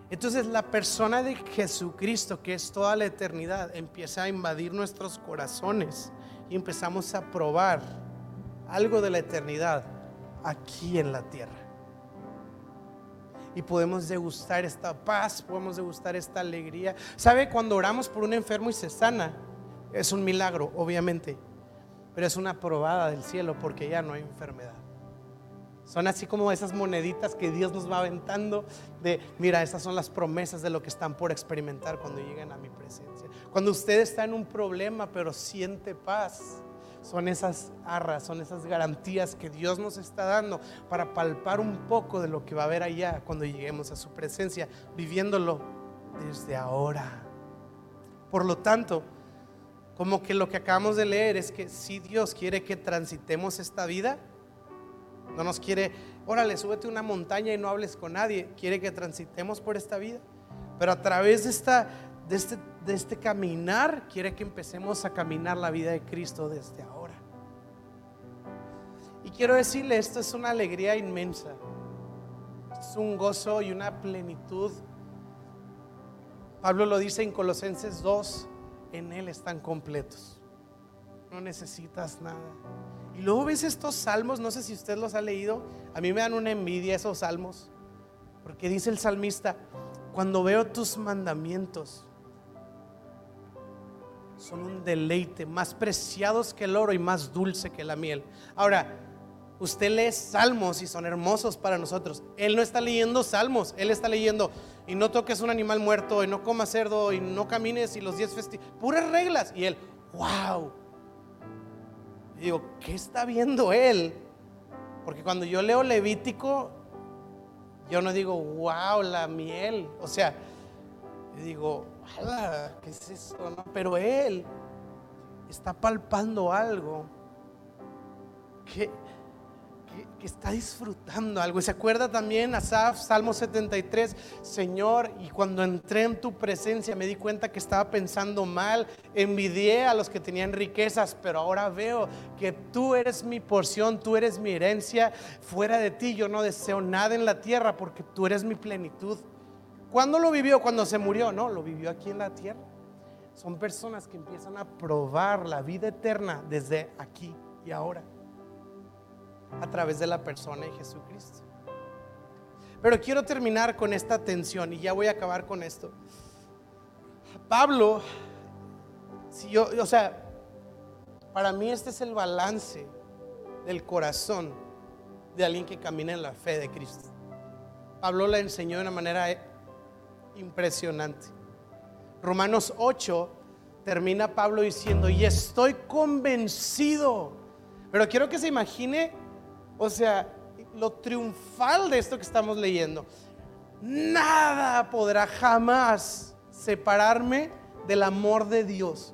Entonces la persona de Jesucristo, que es toda la eternidad, empieza a invadir nuestros corazones y empezamos a probar algo de la eternidad aquí en la tierra. Y podemos degustar esta paz, podemos degustar esta alegría. ¿Sabe? Cuando oramos por un enfermo y se sana, es un milagro, obviamente, pero es una probada del cielo porque ya no hay enfermedad. Son así como esas moneditas que Dios nos va aventando de, mira, esas son las promesas de lo que están por experimentar cuando lleguen a mi presencia. Cuando usted está en un problema pero siente paz, son esas arras, son esas garantías que Dios nos está dando para palpar un poco de lo que va a haber allá cuando lleguemos a su presencia, viviéndolo desde ahora. Por lo tanto, como que lo que acabamos de leer es que si Dios quiere que transitemos esta vida, no nos quiere, órale, súbete una montaña y no hables con nadie, quiere que transitemos por esta vida, pero a través de esta de este, de este caminar, quiere que empecemos a caminar la vida de Cristo desde ahora. Y quiero decirle, esto es una alegría inmensa. Es un gozo y una plenitud. Pablo lo dice en Colosenses 2, en Él están completos. No necesitas nada. Y luego ves estos salmos, no sé si usted los ha leído, a mí me dan una envidia esos salmos, porque dice el salmista, cuando veo tus mandamientos, son un deleite, más preciados que el oro y más dulce que la miel. Ahora, usted lee salmos y son hermosos para nosotros. Él no está leyendo salmos, él está leyendo y no toques un animal muerto y no comas cerdo y no camines y los diez festivos, puras reglas. Y él, wow. Y digo, ¿qué está viendo él? Porque cuando yo leo Levítico, yo no digo, wow, la miel. O sea, digo, ¿qué es eso? Pero él está palpando algo que, que, está disfrutando algo. Y se acuerda también Asaf, Salmo 73, Señor, y cuando entré en tu presencia me di cuenta que estaba pensando mal, envidié a los que tenían riquezas, pero ahora veo que tú eres mi porción, tú eres mi herencia, fuera de ti yo no deseo nada en la tierra porque tú eres mi plenitud. ¿Cuándo lo vivió? Cuando se murió. No, lo vivió aquí en la tierra. Son personas que empiezan a probar la vida eterna desde aquí y ahora. A través de la persona de Jesucristo. Pero quiero terminar con esta tensión y ya voy a acabar con esto. Pablo, si yo, o sea, para mí este es el balance del corazón de alguien que camina en la fe de Cristo. Pablo la enseñó de una manera impresionante. Romanos 8 termina Pablo diciendo, y estoy convencido, pero quiero que se imagine, o sea, lo triunfal de esto que estamos leyendo. Nada podrá jamás separarme del amor de Dios.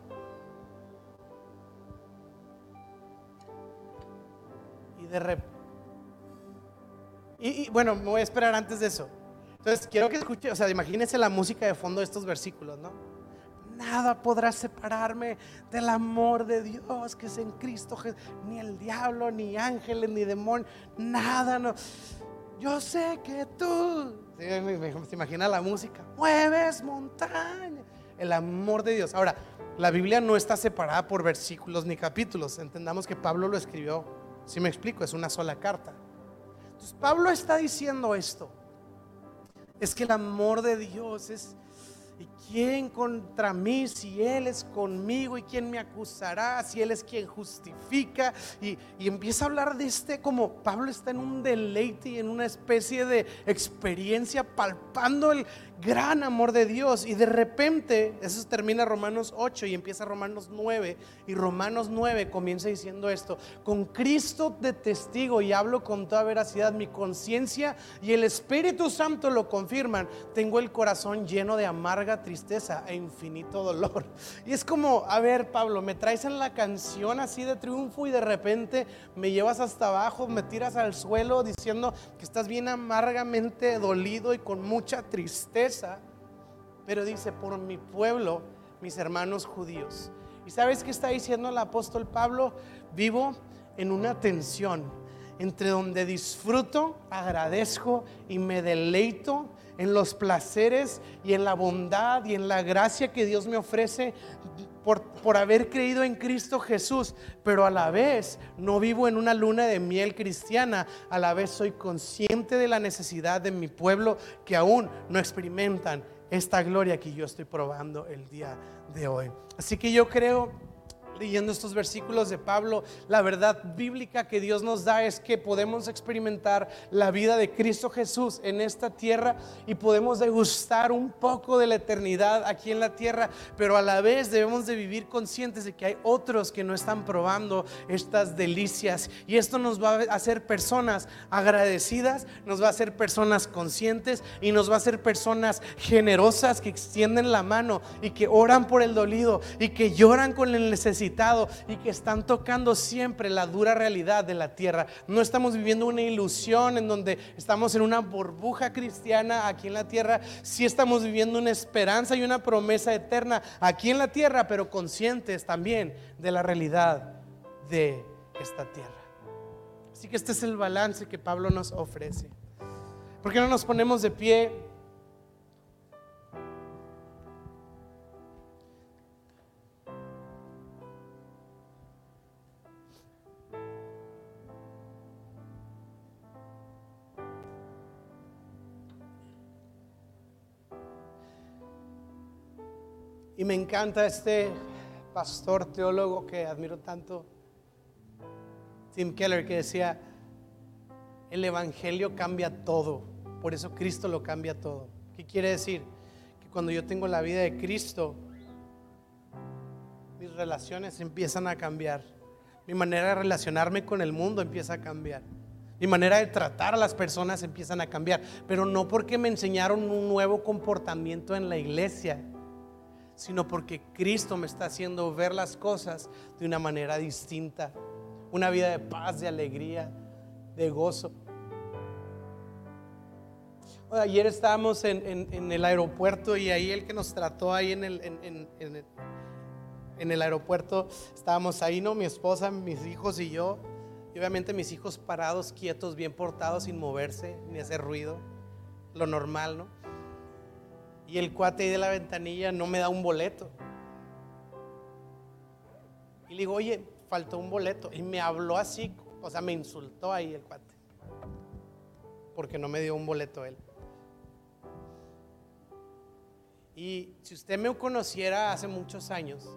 De repente... Y, bueno, me voy a esperar antes de eso. Entonces, quiero que escuche, o sea, imagínense la música de fondo de estos versículos, ¿no? nada podrá separarme del amor de Dios que es en Cristo. Ni el diablo, ni ángeles, ni demonio, nada. No. Yo sé que tú, se imagina la música, mueves montaña. El amor de Dios. Ahora, la Biblia no está separada por versículos ni capítulos. Entendamos que Pablo lo escribió, si me explico, es una sola carta. Entonces, Pablo está diciendo esto. Es que el amor de Dios es ¿Y quién contra mí si Él es conmigo? ¿Y quién me acusará si Él es quien justifica? Y, y, empieza a hablar de este como Pablo está en un deleite y en una especie de experiencia palpando el gran amor de Dios. Y de repente, eso termina Romanos 8 y empieza Romanos 9. Y Romanos 9 comienza diciendo esto, con Cristo de testigo y hablo con toda veracidad, mi conciencia y el Espíritu Santo lo confirman. Tengo el corazón lleno de amarga tristeza e infinito dolor. [LAUGHS] Y es como, a ver Pablo, me traes en la canción así de triunfo y de repente me llevas hasta abajo, me tiras al suelo diciendo que estás bien amargamente dolido y con mucha tristeza pero dice, por mi pueblo, mis hermanos judíos. ¿Y sabes qué está diciendo el apóstol Pablo? Vivo en una tensión entre donde disfruto, agradezco y me deleito en los placeres y en la bondad y en la gracia que Dios me ofrece por, por, haber creído en Cristo Jesús, pero a la vez no vivo en una luna de miel cristiana, a la vez soy consciente de la necesidad de mi pueblo que aún no experimentan esta gloria que yo estoy probando el día de hoy. Así que yo creo leyendo estos versículos de Pablo, la verdad bíblica que Dios nos da es que podemos experimentar la vida de Cristo Jesús en esta tierra y podemos degustar un poco de la eternidad aquí en la tierra, pero a la vez debemos de vivir conscientes de que hay otros que no están probando estas delicias. Y esto nos va a hacer personas agradecidas, nos va a hacer personas conscientes y nos va a hacer personas generosas que extienden la mano y que oran por el dolido y que lloran con el necesitado y que están tocando siempre la dura realidad de la tierra. No estamos viviendo una ilusión en donde estamos en una burbuja cristiana aquí en la tierra. Sí estamos viviendo una esperanza y una promesa eterna aquí en la tierra, pero conscientes también de la realidad de esta tierra. Así que este es el balance que Pablo nos ofrece. ¿Por qué no nos ponemos de pie? Y me encanta este pastor teólogo que admiro tanto, Tim Keller, que decía, el Evangelio cambia todo, por eso Cristo lo cambia todo. ¿Qué quiere decir? Que cuando yo tengo la vida de Cristo, mis relaciones empiezan a cambiar, mi manera de relacionarme con el mundo empieza a cambiar. Mi manera de tratar a las personas empiezan a cambiar, pero no porque me enseñaron un nuevo comportamiento en la iglesia, sino porque Cristo me está haciendo ver las cosas de una manera distinta. Una vida de paz, de alegría, de gozo. Ayer estábamos en, el aeropuerto y ahí el que nos trató ahí en el, en el aeropuerto estábamos ahí, ¿no? Mi esposa, mis hijos y yo. Y obviamente mis hijos parados, quietos, bien portados, sin moverse ni hacer ruido. Lo normal, ¿no? Y el cuate ahí de la ventanilla no me da un boleto. Y le digo, oye, faltó un boleto. Y me habló así, o sea, me insultó ahí el cuate. Porque no me dio un boleto él. Y si usted me conociera hace muchos años,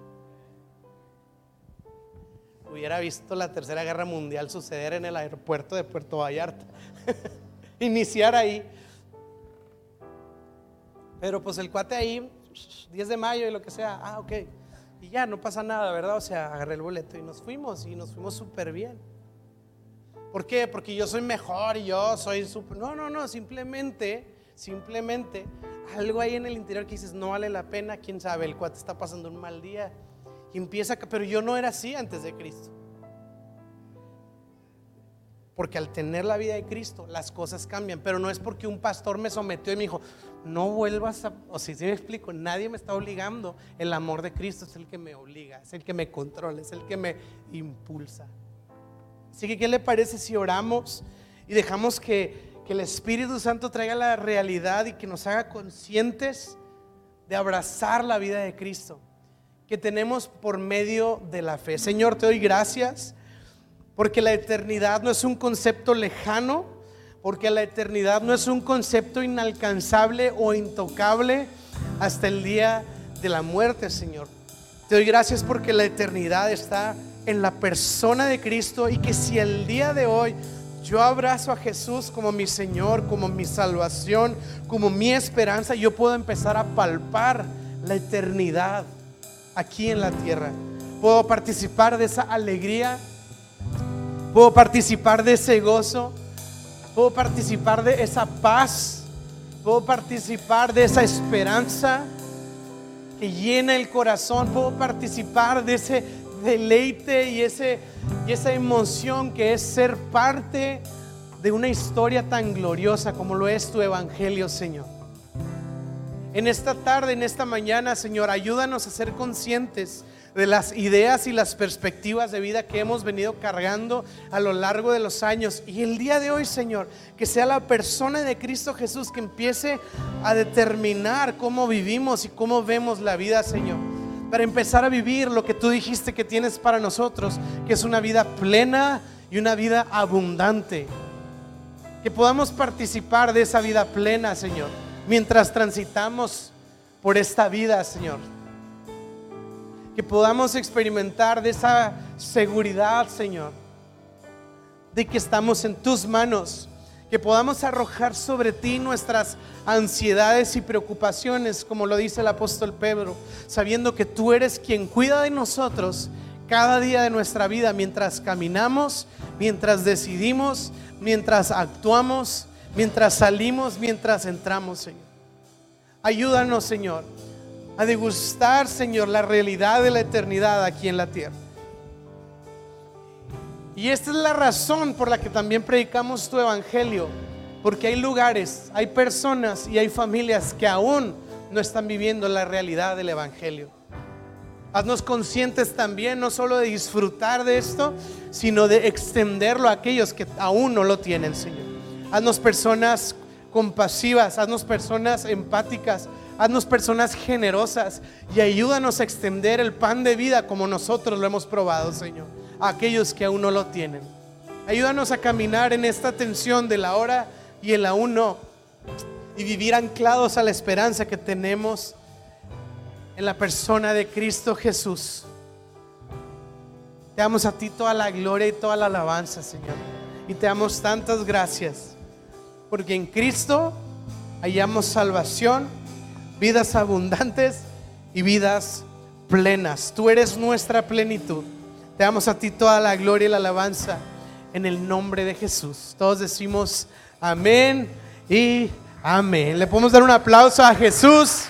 hubiera visto la Tercera Guerra Mundial suceder en el aeropuerto de Puerto Vallarta. [LAUGHS] Iniciar ahí. Pero pues el cuate ahí, 10 de mayo y lo que sea, ah, ok. Y ya, no pasa nada, ¿verdad? O sea, agarré el boleto y nos fuimos y nos fuimos súper bien. ¿Por qué? Porque yo soy mejor y yo soy súper... No, no, no, simplemente, simplemente algo ahí en el interior que dices, no vale la pena, quién sabe, el cuate está pasando un mal día. Y empieza, pero yo no era así antes de Cristo. Porque al tener la vida de Cristo, las cosas cambian. Pero no es porque un pastor me sometió y me dijo, no vuelvas a... O si me explico, nadie me está obligando. El amor de Cristo es el que me obliga, es el que me controla, es el que me impulsa. Así que, ¿qué le parece si oramos y dejamos que, que el Espíritu Santo traiga la realidad y que nos haga conscientes de abrazar la vida de Cristo que tenemos por medio de la fe? Señor, te doy gracias porque la eternidad no es un concepto lejano, porque la eternidad no es un concepto inalcanzable o intocable hasta el día de la muerte, Señor. Te doy gracias porque la eternidad está en la persona de Cristo y que si el día de hoy yo abrazo a Jesús como mi Señor, como mi salvación, como mi esperanza, yo puedo empezar a palpar la eternidad aquí en la tierra. Puedo participar de esa alegría Puedo participar de ese gozo. Puedo participar de esa paz. Puedo participar de esa esperanza que llena el corazón. Puedo participar de ese deleite y, ese, y esa emoción que es ser parte de una historia tan gloriosa como lo es tu evangelio, Señor. En esta tarde, en esta mañana, Señor, ayúdanos a ser conscientes de las ideas y las perspectivas de vida que hemos venido cargando a lo largo de los años. Y el día de hoy, Señor, que sea la persona de Cristo Jesús que empiece a determinar cómo vivimos y cómo vemos la vida, Señor. Para empezar a vivir lo que tú dijiste que tienes para nosotros, que es una vida plena y una vida abundante. Que podamos participar de esa vida plena, Señor, mientras transitamos por esta vida, Señor que podamos experimentar de esa seguridad, Señor, de que estamos en tus manos, que podamos arrojar sobre ti nuestras ansiedades y preocupaciones, como lo dice el apóstol Pedro, sabiendo que tú eres quien cuida de nosotros cada día de nuestra vida, mientras caminamos, mientras decidimos, mientras actuamos, mientras salimos, mientras entramos, Señor. Ayúdanos, Señor a degustar, Señor, la realidad de la eternidad aquí en la tierra. Y esta es la razón por la que también predicamos tu evangelio, porque hay lugares, hay personas y hay familias que aún no están viviendo la realidad del evangelio. Haznos conscientes también no solo de disfrutar de esto, sino de extenderlo a aquellos que aún no lo tienen, Señor. Haznos personas compasivas, haznos personas empáticas, Haznos personas generosas y ayúdanos a extender el pan de vida como nosotros lo hemos probado, Señor, a aquellos que aún no lo tienen. Ayúdanos a caminar en esta tensión de la hora y el aún no y vivir anclados a la esperanza que tenemos en la persona de Cristo Jesús. Te damos a ti toda la gloria y toda la alabanza, Señor. Y te damos tantas gracias, porque en Cristo hallamos salvación vidas abundantes y vidas plenas. Tú eres nuestra plenitud. Te damos a ti toda la gloria y la alabanza en el nombre de Jesús. Todos decimos amén y amén. Le podemos dar un aplauso a Jesús.